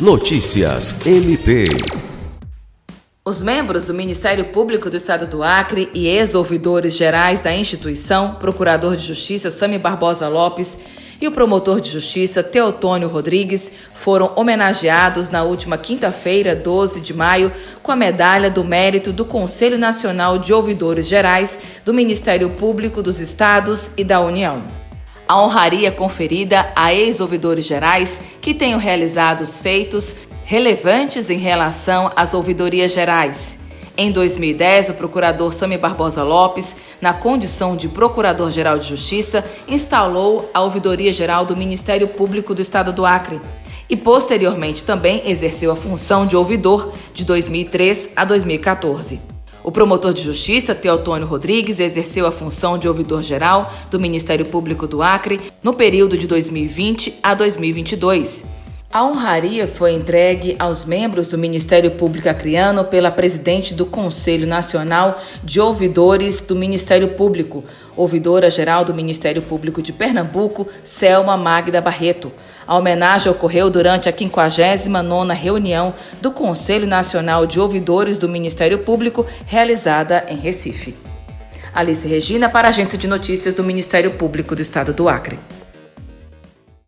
Notícias MP. Os membros do Ministério Público do Estado do Acre e ex-ouvidores gerais da instituição, Procurador de Justiça Sami Barbosa Lopes e o promotor de justiça Teotônio Rodrigues foram homenageados na última quinta-feira, 12 de maio, com a medalha do mérito do Conselho Nacional de Ouvidores Gerais do Ministério Público dos Estados e da União. A honraria conferida a ex-ouvidores gerais que tenham realizado os feitos relevantes em relação às ouvidorias gerais. Em 2010, o procurador Sami Barbosa Lopes, na condição de Procurador-Geral de Justiça, instalou a Ouvidoria Geral do Ministério Público do Estado do Acre e, posteriormente, também exerceu a função de ouvidor de 2003 a 2014. O promotor de justiça, Teotônio Rodrigues, exerceu a função de ouvidor-geral do Ministério Público do Acre no período de 2020 a 2022. A honraria foi entregue aos membros do Ministério Público Acreano pela presidente do Conselho Nacional de Ouvidores do Ministério Público, ouvidora-geral do Ministério Público de Pernambuco, Selma Magda Barreto. A homenagem ocorreu durante a 59ª reunião do Conselho Nacional de Ouvidores do Ministério Público, realizada em Recife. Alice Regina para a Agência de Notícias do Ministério Público do Estado do Acre.